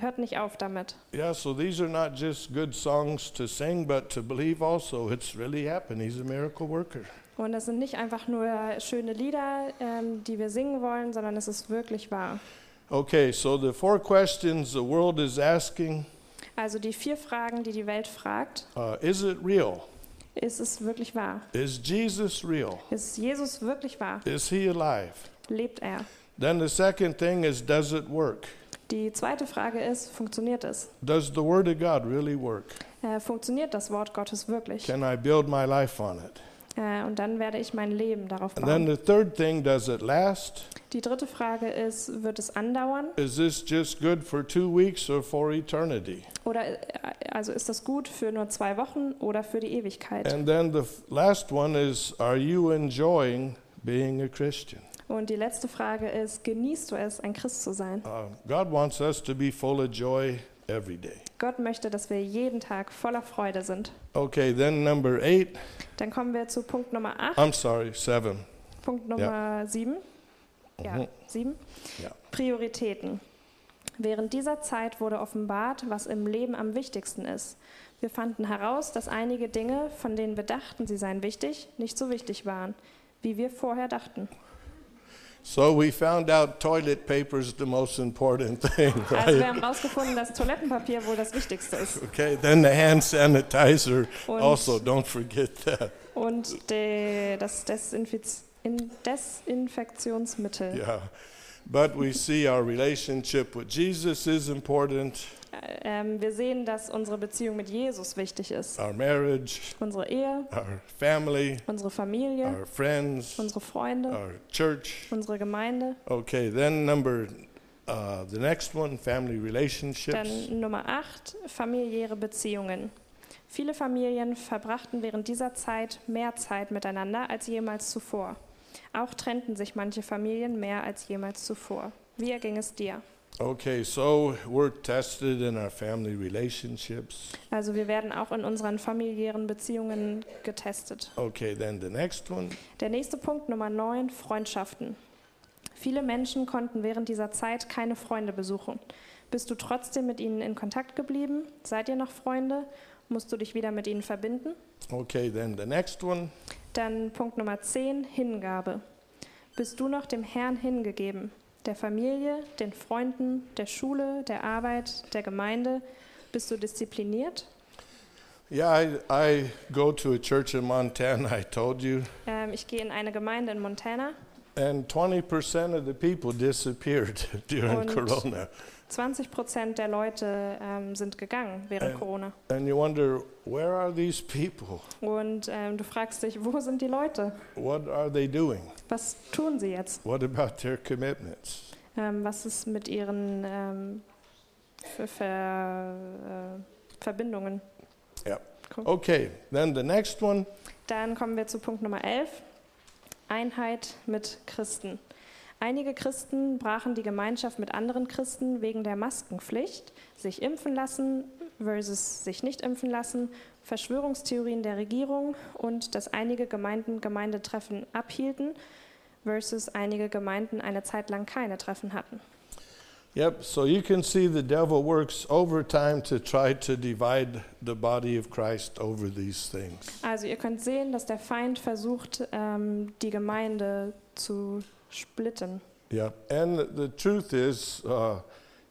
Speaker 2: hört nicht auf damit.
Speaker 1: Yeah, so these are not just good songs to sing, but to believe also it's really happened. He's a miracle worker.
Speaker 2: Und das sind nicht einfach nur schöne Lieder, ähm, die wir singen wollen, sondern es ist wirklich wahr.
Speaker 1: Okay, so the four questions the world is asking
Speaker 2: Also die vier Fragen, die die Welt fragt,
Speaker 1: uh, Is it real?
Speaker 2: ist es wirklich wahr?
Speaker 1: Is Jesus real?
Speaker 2: Ist Jesus wirklich wahr?
Speaker 1: Is he alive?
Speaker 2: Lebt er?
Speaker 1: Then the second thing is Does it work?
Speaker 2: Die zweite Frage ist, funktioniert es?
Speaker 1: Does the Word of God really work?
Speaker 2: Äh, funktioniert das Wort Gottes wirklich?
Speaker 1: Can I build my life on it?
Speaker 2: Äh, und dann werde ich mein Leben darauf
Speaker 1: And then
Speaker 2: bauen.
Speaker 1: the third thing Does it last?
Speaker 2: Die dritte Frage ist, wird es andauern?
Speaker 1: Is this just good for two weeks or for eternity?
Speaker 2: Oder äh, also ist das gut für nur zwei Wochen oder für die Ewigkeit?
Speaker 1: And then the f- last one is Are you enjoying being a Christian?
Speaker 2: Und die letzte Frage ist, genießt du es, ein Christ zu sein?
Speaker 1: Uh, God wants us to be full of joy every day.
Speaker 2: Gott möchte, dass wir jeden Tag voller Freude sind.
Speaker 1: Okay, then number eight.
Speaker 2: Dann kommen wir zu Punkt Nummer 8,
Speaker 1: I'm sorry, seven.
Speaker 2: Punkt Nummer 7. Ja,
Speaker 1: Mhm.
Speaker 2: 7.
Speaker 1: Ja.
Speaker 2: Prioritäten. Während dieser Zeit wurde offenbart, was im Leben am wichtigsten ist. Wir fanden heraus, dass einige Dinge, von denen wir dachten, sie seien wichtig, nicht so wichtig waren, wie wir vorher dachten.
Speaker 1: So we found out toilet paper is the most important <laughs> thing,
Speaker 2: Also wir
Speaker 1: right?
Speaker 2: haben herausgefunden, dass Toilettenpapier wohl das Wichtigste ist.
Speaker 1: Okay, then the hand sanitizer.
Speaker 2: Und,
Speaker 1: Also, don't forget that.
Speaker 2: und de, das Desinfiz in Desinfektionsmittel.
Speaker 1: Yeah. But we see our relationship with Jesus is important,
Speaker 2: Äh, Ähm, wir sehen, dass unsere Beziehung mit Jesus wichtig ist.
Speaker 1: our marriage,
Speaker 2: Unsere Ehe,
Speaker 1: our family,
Speaker 2: unsere Familie,
Speaker 1: our friends,
Speaker 2: unsere Freunde,
Speaker 1: our church.
Speaker 2: unsere Gemeinde.
Speaker 1: Okay, then number, uh, the next one, family relationships.
Speaker 2: Dann Nummer 8, familiäre Beziehungen. Viele Familien verbrachten während dieser Zeit mehr Zeit miteinander als jemals zuvor. Auch trennten sich manche Familien mehr als jemals zuvor. Wie erging es dir?
Speaker 1: Okay, so we're tested in our family relationships.
Speaker 2: Also wir werden auch in unseren familiären Beziehungen getestet.
Speaker 1: Okay, then the next one.
Speaker 2: Der nächste Punkt, Nummer 9, Freundschaften. Viele Menschen konnten während dieser Zeit keine Freunde besuchen. Bist du trotzdem mit ihnen in Kontakt geblieben? Seid ihr noch Freunde? Musst du dich wieder mit ihnen verbinden?
Speaker 1: Okay, then the next one.
Speaker 2: Dann Punkt Nummer 10, Hingabe. Bist du noch dem Herrn hingegeben? Der Familie, den Freunden, der Schule, der Arbeit, der Gemeinde? Bist du diszipliniert?
Speaker 1: Yeah, I, I go to a church in Montana, I told you,
Speaker 2: Ähm, ich gehe in eine Gemeinde in Montana.
Speaker 1: and 20% of the people disappeared <laughs> during
Speaker 2: Und-
Speaker 1: Corona.
Speaker 2: 20 Prozent der Leute ähm, sind gegangen während
Speaker 1: Ähm.
Speaker 2: Corona.
Speaker 1: And you wonder, where are these people?
Speaker 2: Und ähm, du fragst dich, wo sind die Leute?
Speaker 1: What are they doing?
Speaker 2: Was tun sie jetzt?
Speaker 1: What about their commitments?
Speaker 2: Ähm, was ist mit ihren ähm, Ver Ver äh, Verbindungen?
Speaker 1: Okay, then the next one.
Speaker 2: Dann kommen wir zu Punkt Nummer 11. Einheit mit Christen. Einige Christen brachen die Gemeinschaft mit anderen Christen wegen der Maskenpflicht, sich impfen lassen versus sich nicht impfen lassen, Verschwörungstheorien der Regierung und dass einige Gemeinden Gemeindetreffen abhielten versus einige Gemeinden eine Zeit lang keine Treffen hatten.
Speaker 1: Yep, so you can see the devil works overtime to try to divide the body of Christ over these things.
Speaker 2: Also ihr könnt sehen, dass der Feind versucht, ähm, die Gemeinde zu splitten.
Speaker 1: Yep, and the truth is, uh,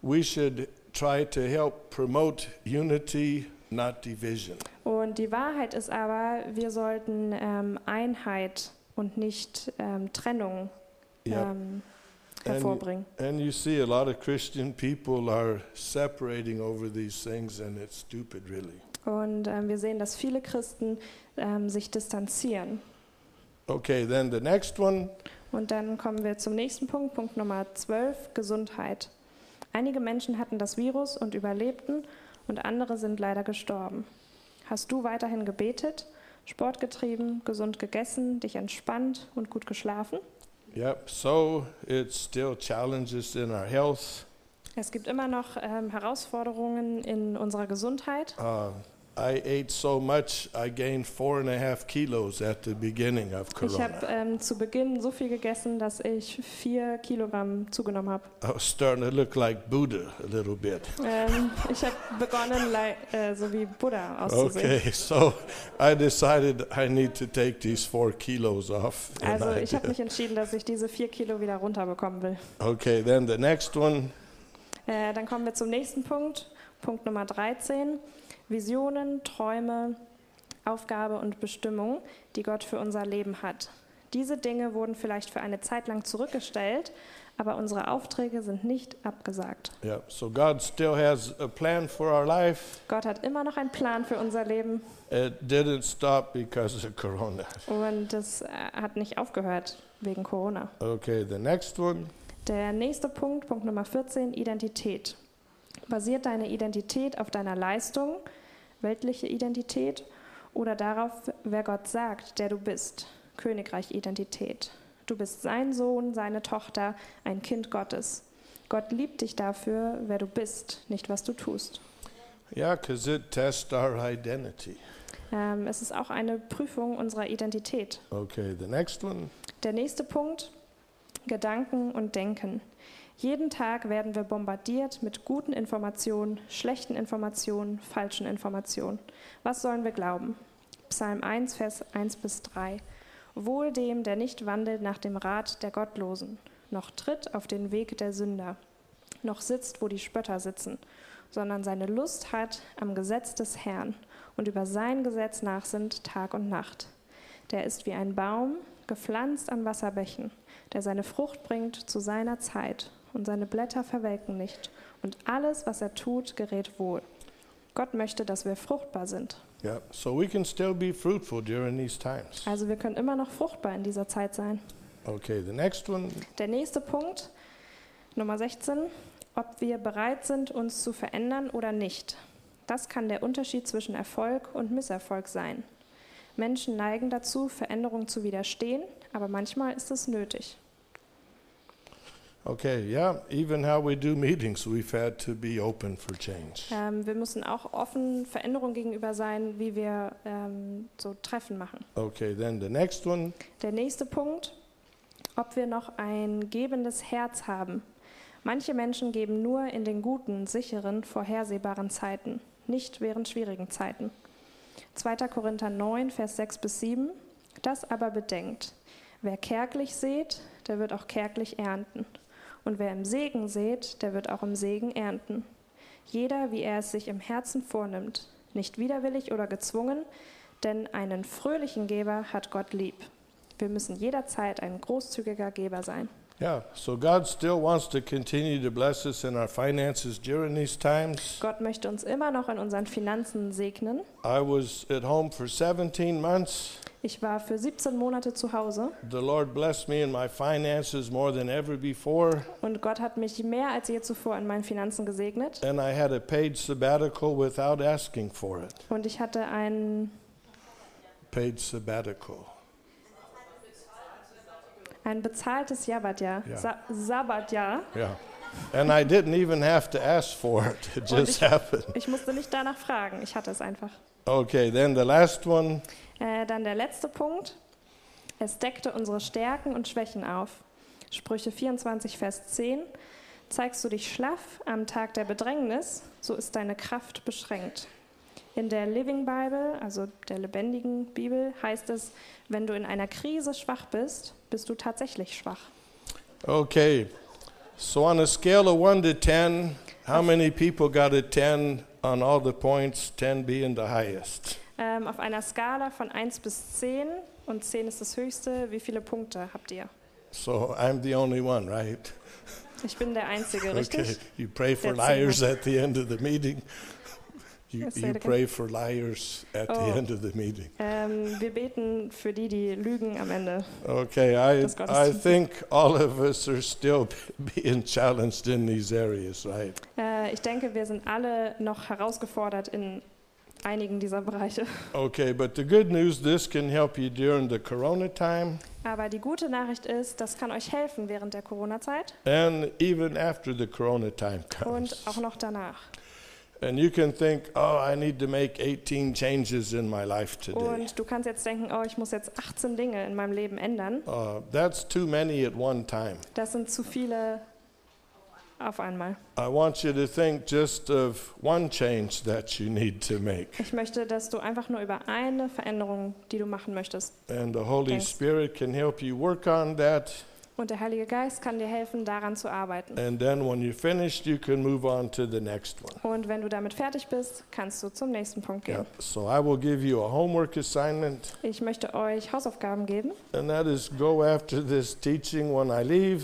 Speaker 1: we should try to help promote unity, not division.
Speaker 2: Und die Wahrheit ist aber, wir sollten ähm, Einheit und nicht ähm, Trennung
Speaker 1: Yep.
Speaker 2: ähm, hervorbringen.
Speaker 1: And you see, a lot of Christian people are separating over these things, and it's stupid, really.
Speaker 2: Und ähm, wir sehen, dass viele Christen ähm, sich distanzieren.
Speaker 1: Okay, then the next one.
Speaker 2: Und dann kommen wir zum nächsten Punkt, Punkt Nummer 12, Gesundheit. Einige Menschen hatten das Virus und überlebten und andere sind leider gestorben. Hast du weiterhin gebetet, Sport getrieben, gesund gegessen, dich entspannt und gut geschlafen?
Speaker 1: Yep, so it's still challenges in our health.
Speaker 2: Es gibt immer noch ähm, Herausforderungen in unserer Gesundheit.
Speaker 1: Uh, I ate so much, I gained four and a half kilos at the beginning of
Speaker 2: Ich
Speaker 1: Corona.
Speaker 2: habe ähm, zu Beginn so viel gegessen, dass ich vier Kilogramm zugenommen habe.
Speaker 1: I was starting to look like Buddha a little bit.
Speaker 2: Ähm, ich habe begonnen, äh, so wie Buddha auszusehen.
Speaker 1: Okay, so I decided I need to take these four kilos off.
Speaker 2: Also ich habe <laughs> mich entschieden, dass ich diese vier Kilo wieder runterbekommen will.
Speaker 1: Okay, then the next one.
Speaker 2: Äh, dann kommen wir zum nächsten Punkt, Punkt Nummer 13. Visionen, Träume, Aufgabe und Bestimmung, die Gott für unser Leben hat. Diese Dinge wurden vielleicht für eine Zeit lang zurückgestellt, aber unsere Aufträge sind nicht abgesagt.
Speaker 1: Yeah, so God still has a plan for our life.
Speaker 2: Gott hat immer noch einen Plan für unser Leben
Speaker 1: It didn't stop because of Corona.
Speaker 2: und das äh, hat nicht aufgehört wegen Corona.
Speaker 1: Okay, the next one.
Speaker 2: Der nächste Punkt, Punkt Nummer 14, Identität. Basiert deine Identität auf deiner Leistung, weltliche Identität oder darauf, wer Gott sagt, der du bist? Königreich-Identität. Du bist sein Sohn, seine Tochter, ein Kind Gottes. Gott liebt dich dafür, wer du bist, nicht was du tust.
Speaker 1: Yeah, because it tests our identity.
Speaker 2: Ähm, es ist auch eine Prüfung unserer Identität.
Speaker 1: Okay, the next one.
Speaker 2: Der nächste Punkt, Gedanken und Denken. Jeden Tag werden wir bombardiert mit guten Informationen, schlechten Informationen, falschen Informationen. Was sollen wir glauben? Psalm 1, Vers 1 bis 3. Wohl dem, der nicht wandelt nach dem Rat der Gottlosen, noch tritt auf den Weg der Sünder, noch sitzt, wo die Spötter sitzen, sondern seine Lust hat am Gesetz des Herrn und über sein Gesetz nachsinnt Tag und Nacht. Der ist wie ein Baum, gepflanzt an Wasserbächen, der seine Frucht bringt zu seiner Zeit und seine Blätter verwelken nicht und alles, was er tut, gerät wohl. Gott möchte, dass wir fruchtbar sind.
Speaker 1: Yeah, so we can still be fruitful during these times.
Speaker 2: Also wir können immer noch fruchtbar in dieser Zeit sein.
Speaker 1: Okay, the next one.
Speaker 2: Der nächste Punkt, Nummer 16, ob wir bereit sind, uns zu verändern oder nicht. Das kann der Unterschied zwischen Erfolg und Misserfolg sein. Menschen neigen dazu, Veränderung zu widerstehen, aber manchmal ist es nötig.
Speaker 1: Okay, yeah, even how we do meetings, we've had to be open for change.
Speaker 2: Ähm, wir müssen auch offen Veränderung gegenüber sein, wie wir ähm, so Treffen machen.
Speaker 1: Okay, then the next one.
Speaker 2: Der nächste Punkt, ob wir noch ein gebendes Herz haben. Manche Menschen geben nur in den guten, sicheren, vorhersehbaren Zeiten, nicht während schwierigen Zeiten. 2. Korinther 9, Vers 6 bis 7. Das aber bedenkt, wer kärglich sät, der wird auch kärglich ernten. Und wer im Segen sät, der wird auch im Segen ernten. Jeder, wie er es sich im Herzen vornimmt, nicht widerwillig oder gezwungen, denn einen fröhlichen Geber hat Gott lieb. Wir müssen jederzeit ein großzügiger Geber sein.
Speaker 1: Yeah, so God still wants to continue to bless us in our finances during these times.
Speaker 2: Gott möchte uns immer noch in unseren Finanzen segnen.
Speaker 1: I was at home for 17 months.
Speaker 2: Ich war für 17 Monate zu Hause
Speaker 1: The Lord blessed me in my finances more than ever before,
Speaker 2: und Gott hat mich mehr als je zuvor in meinen Finanzen gesegnet.
Speaker 1: and I had a paid sabbatical without asking for it.
Speaker 2: Und ich hatte ein,
Speaker 1: Paid sabbatical.
Speaker 2: Ein bezahltes Sabbatjahr.
Speaker 1: Ja.
Speaker 2: Sa Sabbatjahr.
Speaker 1: Yeah. And I didn't even have to ask for it, it just happened.
Speaker 2: Ich musste nicht danach fragen, ich hatte es einfach.
Speaker 1: Okay, then the last one.
Speaker 2: Äh, dann der letzte Punkt. Es deckte unsere Stärken und Schwächen auf. Sprüche 24, Vers 10. Zeigst du dich schlaff am Tag der Bedrängnis, so ist deine Kraft beschränkt. In der Living Bible, also der lebendigen Bibel, heißt es, wenn du in einer Krise schwach bist, bist du tatsächlich schwach.
Speaker 1: Okay, so on a scale of 1 to 10, how many people got a 10 on all the points, 10 being the highest?
Speaker 2: Ähm, auf einer Skala von 1 bis 10 und 10 ist das höchste, wie viele Punkte habt ihr?
Speaker 1: So I'm the only one, right?
Speaker 2: Ich bin der Einzige, <laughs> richtig?
Speaker 1: Okay, you pray for liars at the end of the meeting. You, you pray for liars at
Speaker 2: Oh.
Speaker 1: the end of the meeting.
Speaker 2: Ähm, wir beten für die, die lügen am Ende.
Speaker 1: Okay, I, I think all of us are still <laughs> being challenged in these areas, right?
Speaker 2: Äh, ich denke, wir sind alle noch herausgefordert in einigen dieser Bereiche. <laughs>
Speaker 1: Okay, but the good news this can help you during the corona time
Speaker 2: Aber die gute Nachricht ist, das kann euch helfen während der Corona-Zeit
Speaker 1: and even after the corona time
Speaker 2: und
Speaker 1: comes.
Speaker 2: auch noch danach.
Speaker 1: And you can think, oh, I need to make 18 changes in my life today.
Speaker 2: Und du kannst jetzt denken, oh, ich muss jetzt 18 Dinge in meinem Leben ändern.
Speaker 1: Uh, that's too many at one time.
Speaker 2: Das sind zu viele auf einmal.
Speaker 1: I want you to think just of one change that you need to make.
Speaker 2: Ich möchte, dass du einfach nur über eine Veränderung, die du machen möchtest.
Speaker 1: And the Holy
Speaker 2: Thanks.
Speaker 1: Spirit can help you work on that.
Speaker 2: Und der Heilige Geist kann dir helfen, daran zu arbeiten.
Speaker 1: And then when you're finished, you can move on to the next one.
Speaker 2: Und wenn du damit fertig bist, kannst du zum nächsten Punkt
Speaker 1: Yeah.
Speaker 2: gehen.
Speaker 1: So I will give you a homework assignment,
Speaker 2: Ich möchte euch Hausaufgaben geben.
Speaker 1: and that is go after this teaching when I leave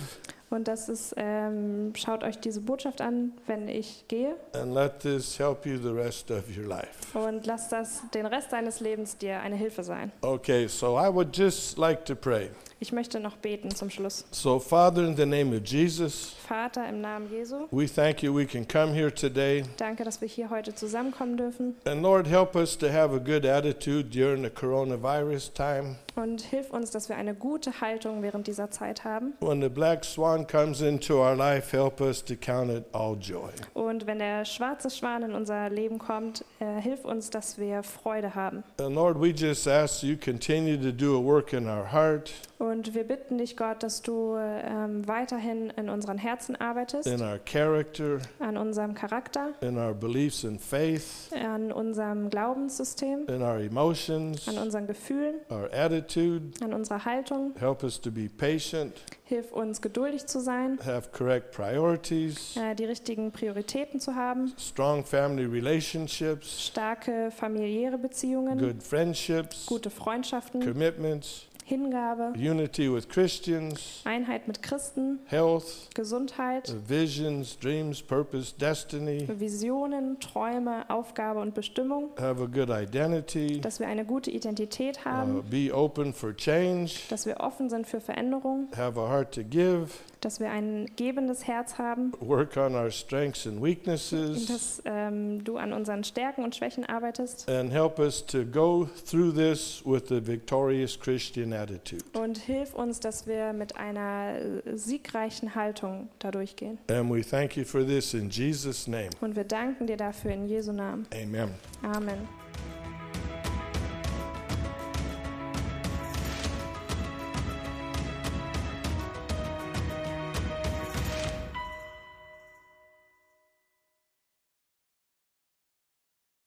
Speaker 2: Und das ist, ähm, schaut euch diese Botschaft an, wenn ich gehe.
Speaker 1: and let this help you the rest of your life.
Speaker 2: Und lasst das den Rest deines Lebens dir eine Hilfe sein.
Speaker 1: Okay, so I would just like to pray.
Speaker 2: Ich möchte noch beten zum Schluss.
Speaker 1: So, Father, in the name of Jesus,
Speaker 2: Vater, im Namen Jesu,
Speaker 1: we thank you we can come here today.
Speaker 2: danke, dass wir hier heute zusammenkommen dürfen.
Speaker 1: And Lord, help us to have a good attitude during the coronavirus time.
Speaker 2: Und hilf uns, dass wir eine gute Haltung während dieser Zeit haben.
Speaker 1: When the black swan comes into our life, help us to count it all joy.
Speaker 2: Und wenn der schwarze Schwan in unser Leben kommt, äh, hilf uns, dass wir Freude haben.
Speaker 1: And Lord, we just ask you continue to do a work in our heart,
Speaker 2: Und wir bitten dich, Gott, dass du ähm, weiterhin in unseren Herzen arbeitest,
Speaker 1: in our character,
Speaker 2: an unserem Charakter,
Speaker 1: in our beliefs and faith,
Speaker 2: an unserem Glaubenssystem,
Speaker 1: in our emotions,
Speaker 2: an unseren Gefühlen,
Speaker 1: our attitude.
Speaker 2: an unserer Haltung.
Speaker 1: Help us to be patient,
Speaker 2: Hilf uns, geduldig zu sein,
Speaker 1: have correct priorities,
Speaker 2: äh, die richtigen Prioritäten zu haben,
Speaker 1: strong family relationships,
Speaker 2: starke familiäre Beziehungen,
Speaker 1: good friendships,
Speaker 2: gute Freundschaften,
Speaker 1: commitments,
Speaker 2: Hingabe,
Speaker 1: unity with Christians,
Speaker 2: Einheit mit Christen,
Speaker 1: health,
Speaker 2: Gesundheit,
Speaker 1: visions, dreams, purpose, destiny,
Speaker 2: Visionen, Träume, Aufgabe und Bestimmung,
Speaker 1: have a good identity,
Speaker 2: dass wir eine gute Identität
Speaker 1: uh,
Speaker 2: haben,
Speaker 1: be open for change,
Speaker 2: dass wir offen sind für Veränderung,
Speaker 1: have a heart to give,
Speaker 2: dass wir ein gebendes Herz haben
Speaker 1: work on our strengths and
Speaker 2: und
Speaker 1: weaknesses,
Speaker 2: dass ähm, du an unseren Stärken und Schwächen arbeitest
Speaker 1: and help us to go through this with a victorious Christian attitude.
Speaker 2: und hilf uns, dass wir mit einer äh, siegreichen Haltung da durchgehen.
Speaker 1: And we thank you for this in Jesus' name.
Speaker 2: Und wir danken dir dafür in Jesu Namen.
Speaker 1: Amen.
Speaker 2: Amen.